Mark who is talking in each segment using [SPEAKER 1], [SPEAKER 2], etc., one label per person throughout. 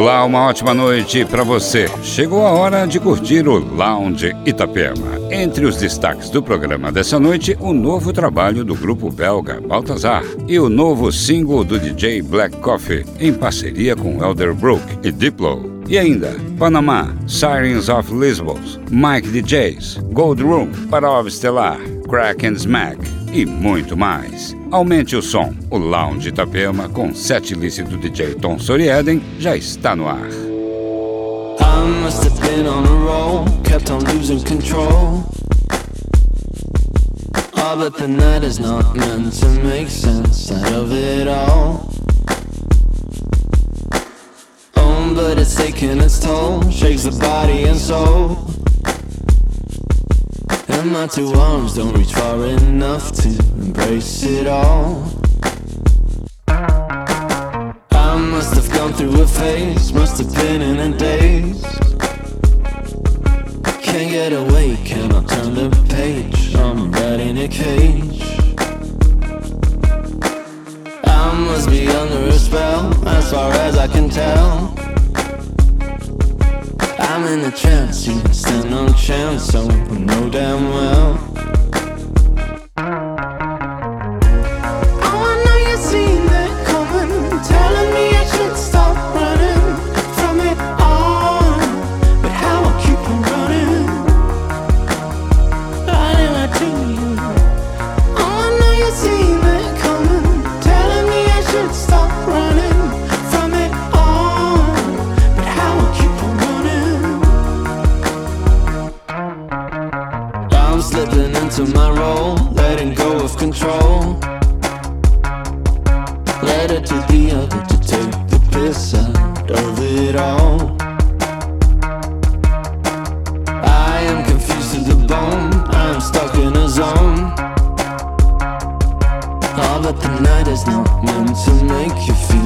[SPEAKER 1] Olá, uma ótima noite para você. Chegou a hora de curtir o Lounge Itapema. Entre os destaques do programa dessa noite, o novo trabalho do grupo belga Baltazar e o novo single do DJ Black Coffee, em parceria com Elderbrook e Diplo. E ainda, Panamá, Sirens of Lisbon, Mike DJs, Gold Room, Parov Stellar. Crack and Smack e muito mais. Aumente o som. O Lounge Itapema com set lícito DJ Tom Sorieden já está no ar.
[SPEAKER 2] I must have been on a roll, kept on losing control. Ah, but the night is not meant to make sense out of it all. Oh, but it's taking its toll, shakes the body and soul. And my two arms don't reach far enough to embrace it all. I must have gone through a phase, must have been in a daze. Can't get away, cannot turn the page. I'm right in a cage. I must be under a spell, as far as I can tell. I'm in a trance, you stand no chance, so I know damn well. stepping into my role, letting go of control. Letter to the other to take the piss out of it all. I am confused to the bone, I'm stuck in a zone. All but the night is not meant to make you feel.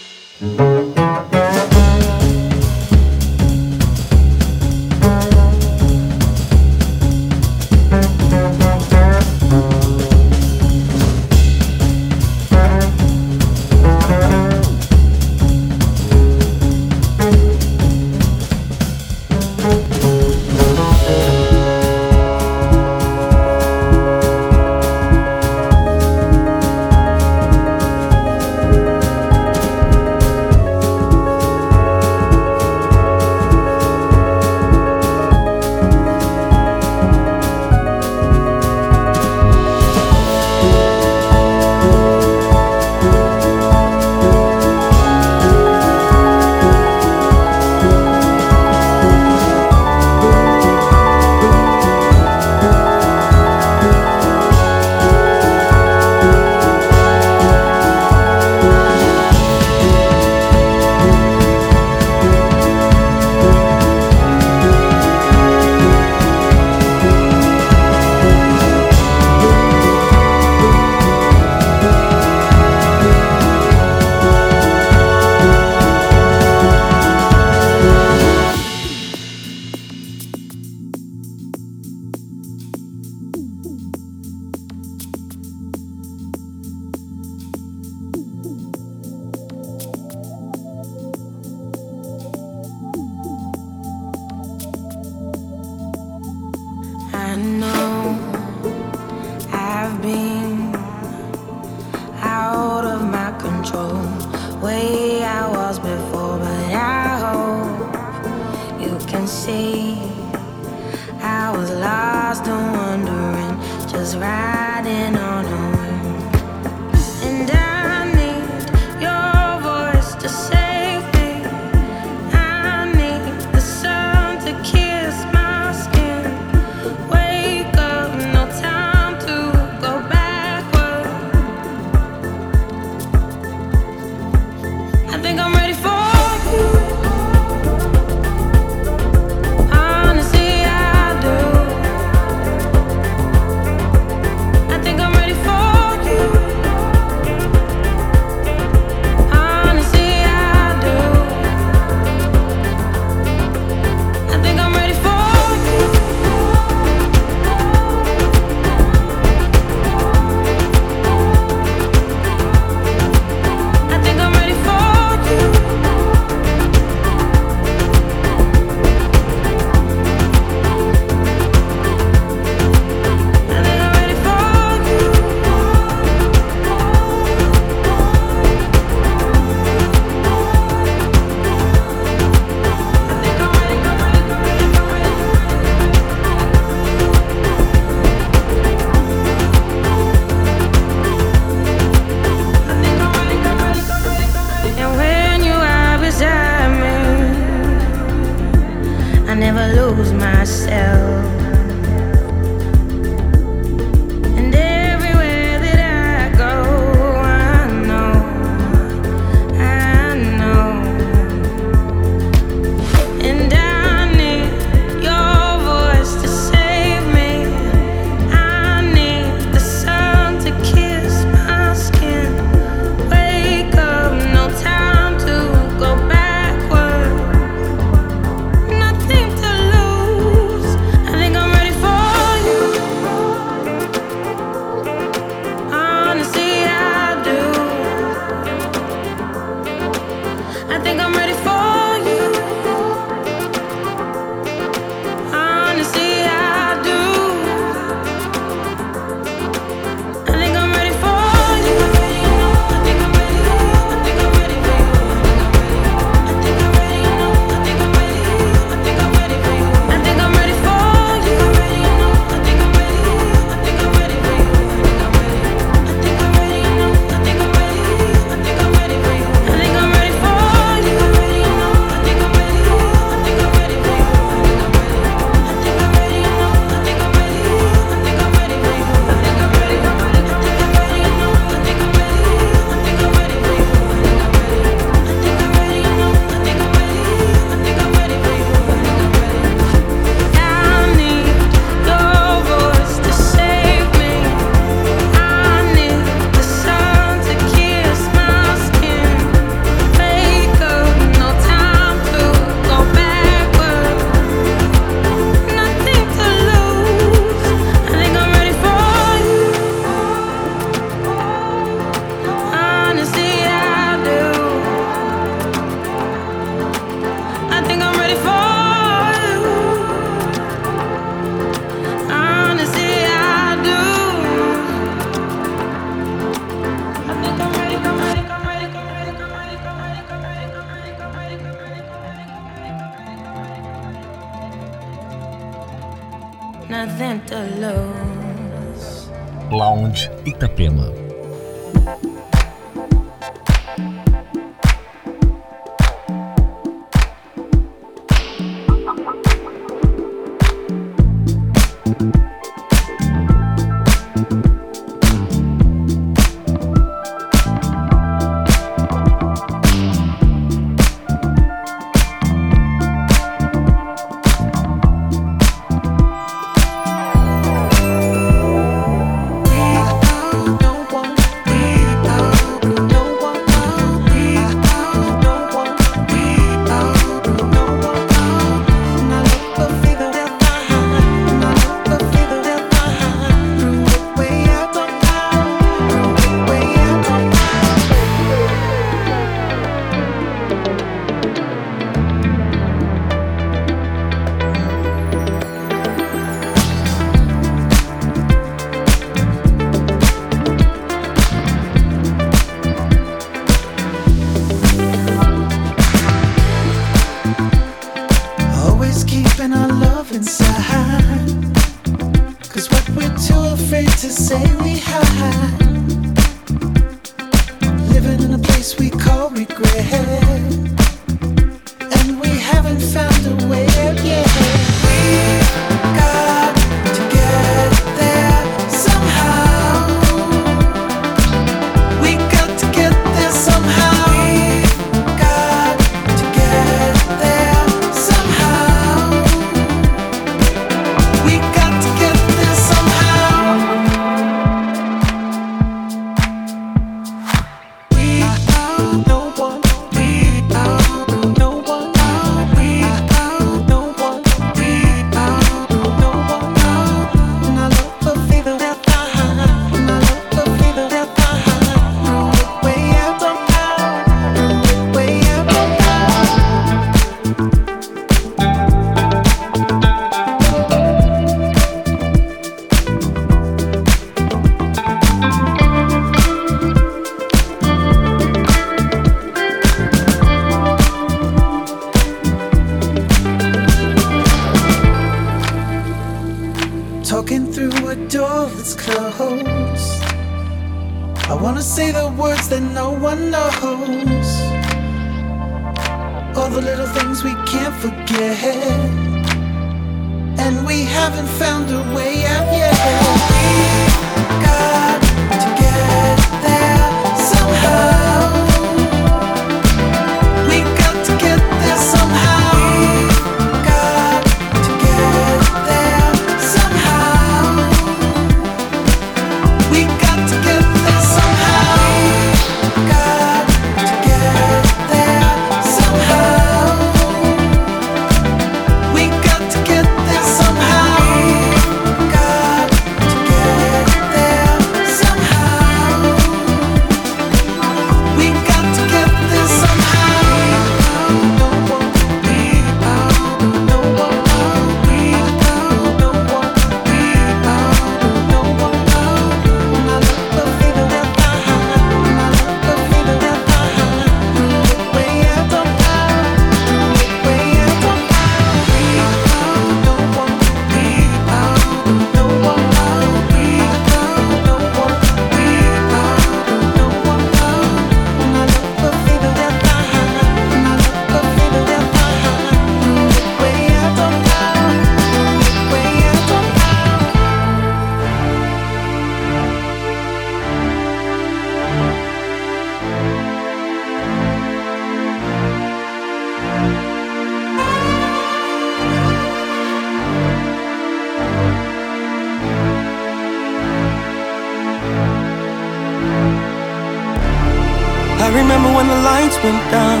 [SPEAKER 3] lights went down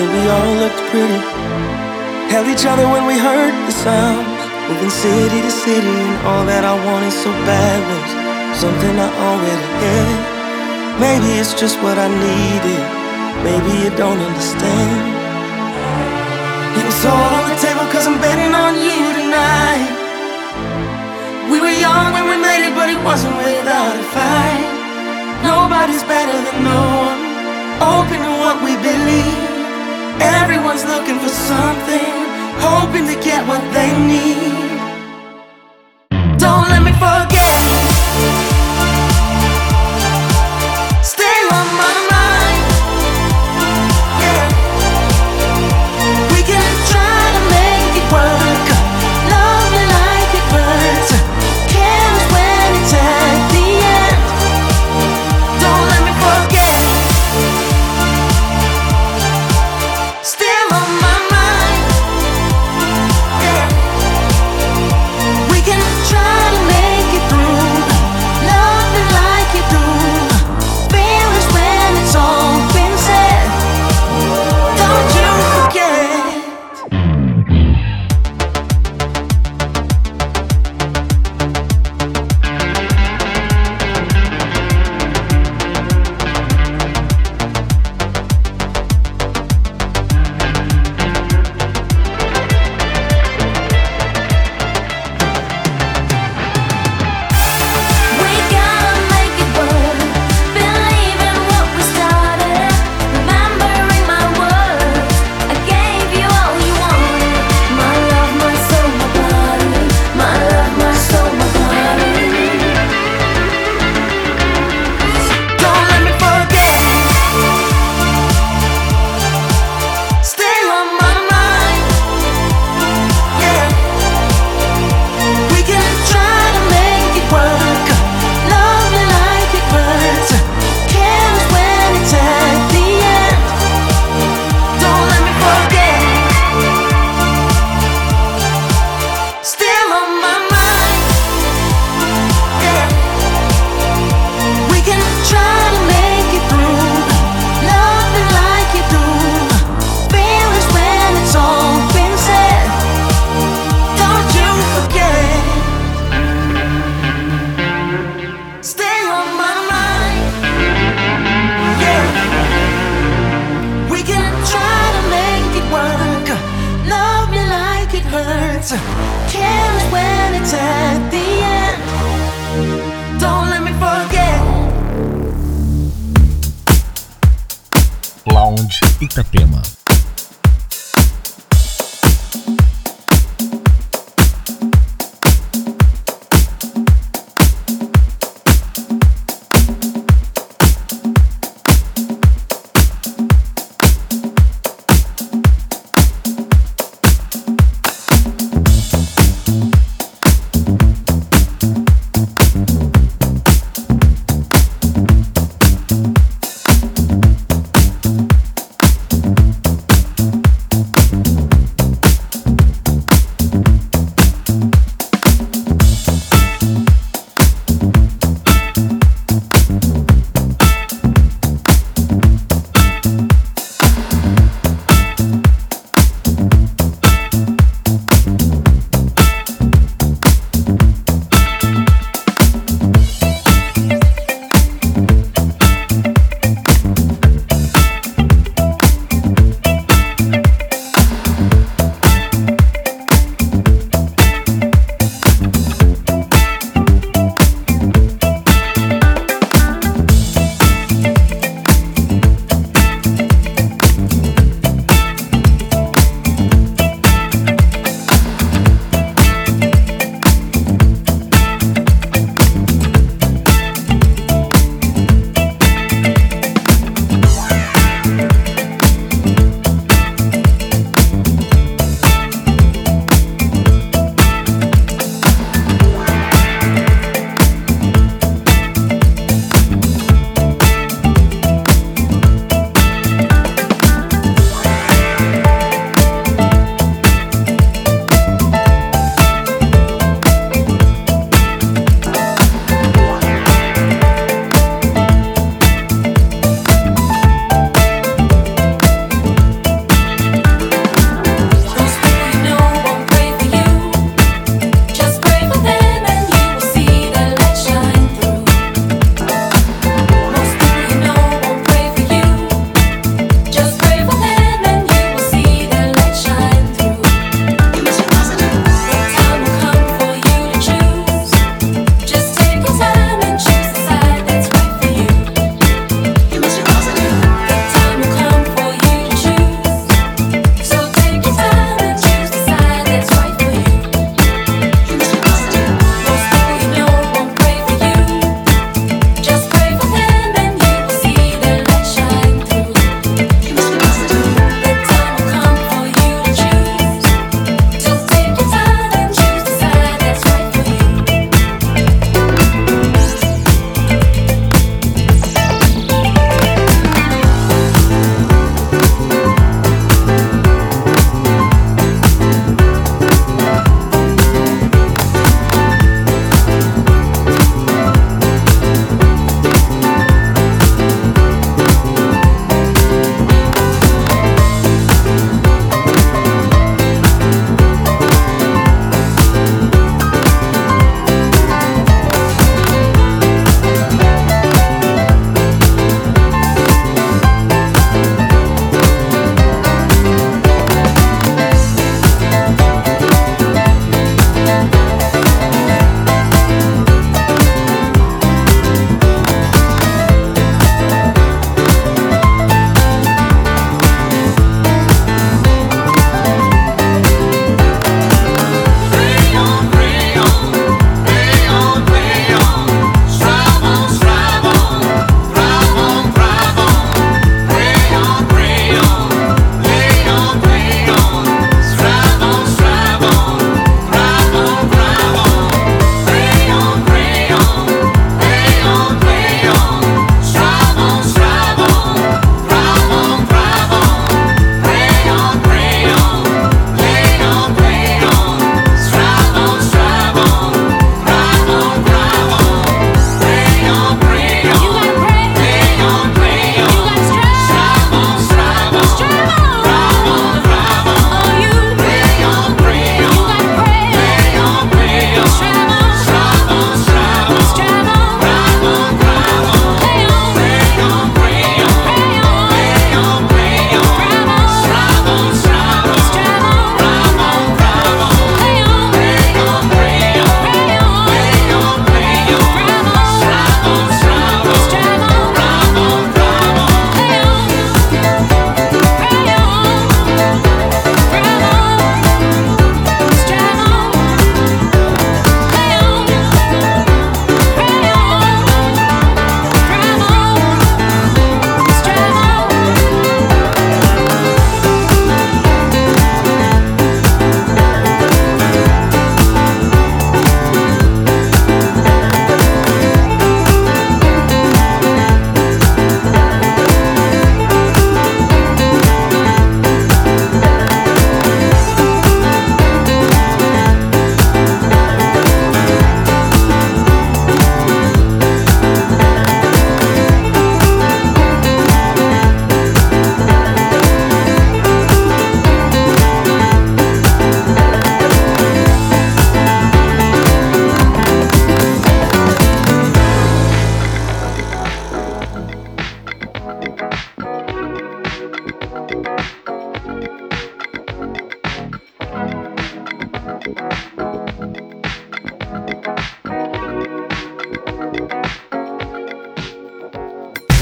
[SPEAKER 3] and we all looked pretty. Held each other when we heard the sounds, moving city to city, and all that I wanted so bad was something I already had. Maybe it's just what I needed. Maybe you don't understand. It's all on the table cause I'm betting on you tonight. We were young when we made it, but it wasn't without a fight. Nobody's better than no one open to what we believe. Everyone's looking for something, hoping to get what they need.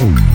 [SPEAKER 4] Boom.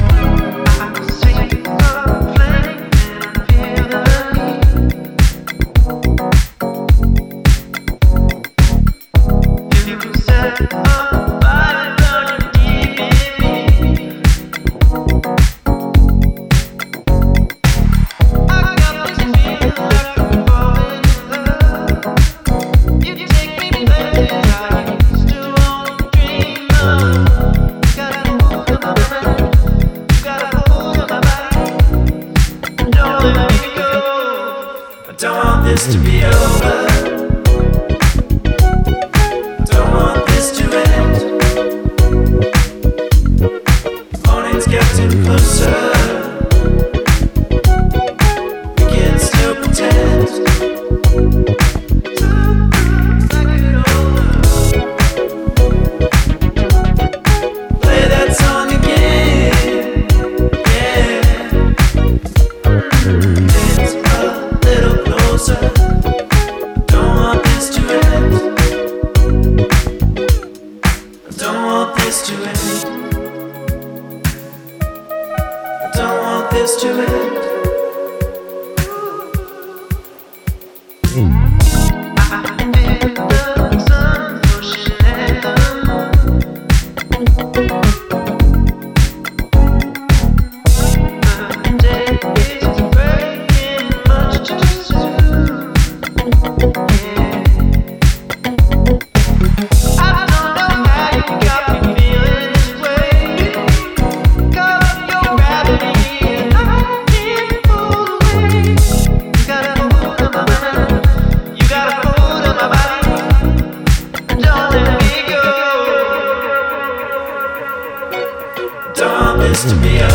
[SPEAKER 5] to be a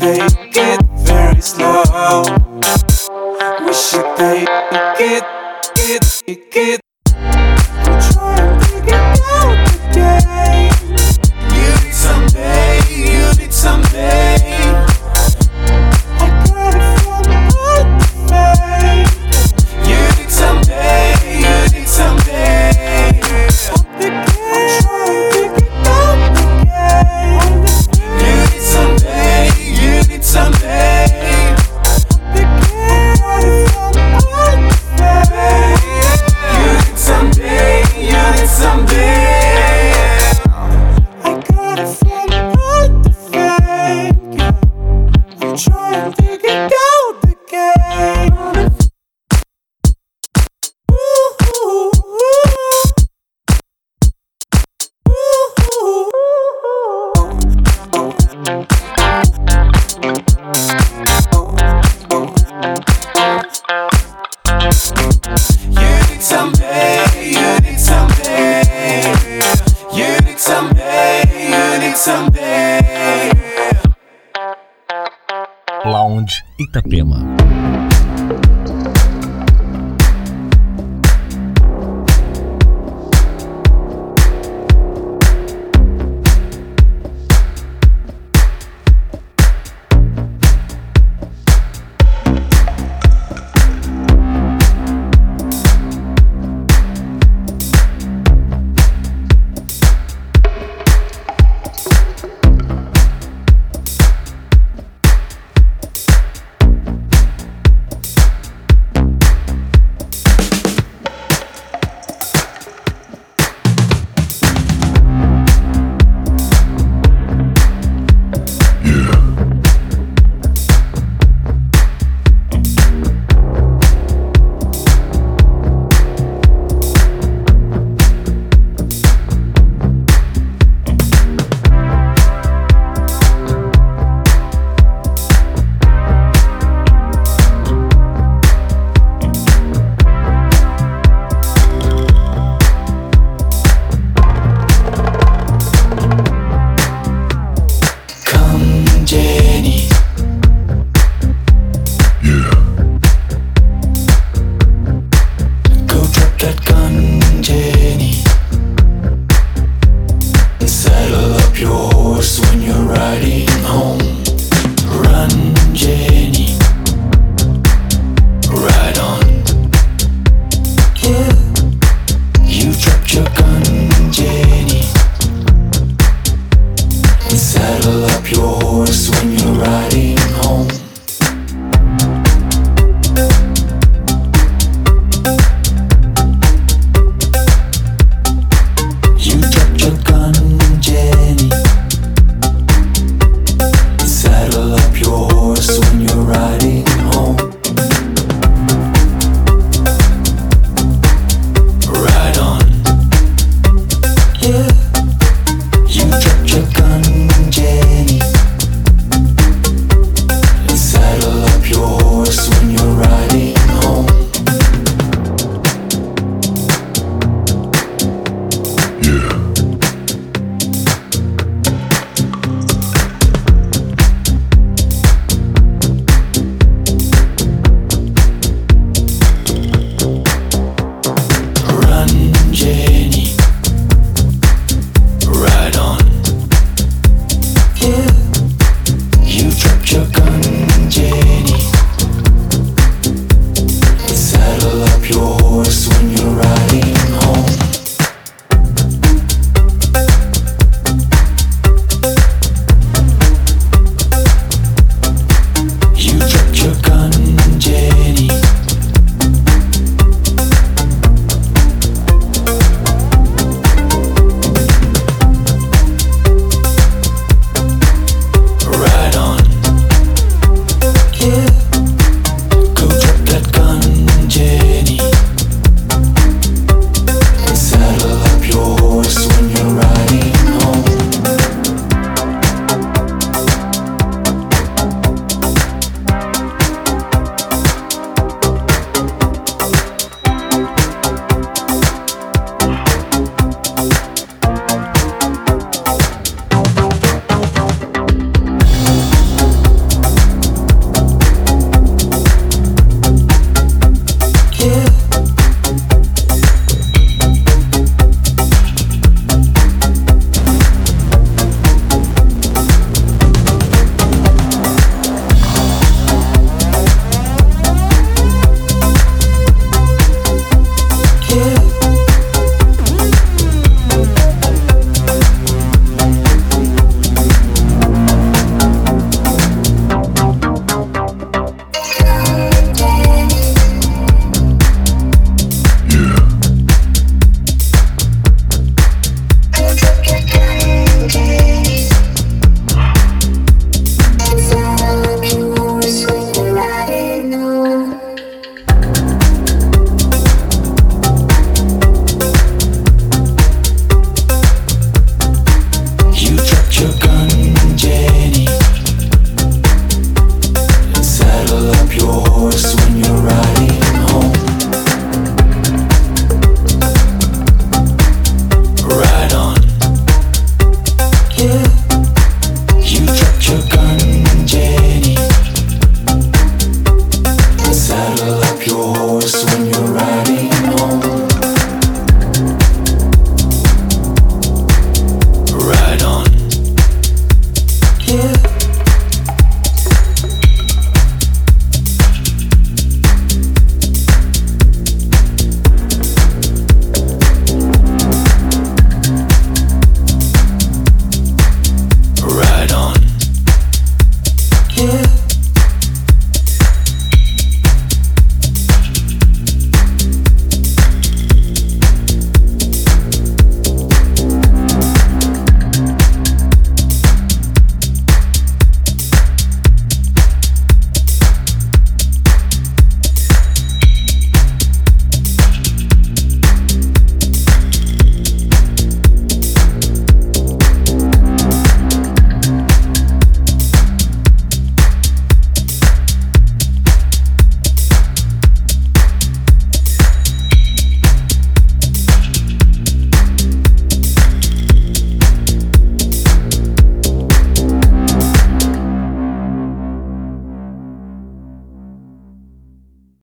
[SPEAKER 6] babe.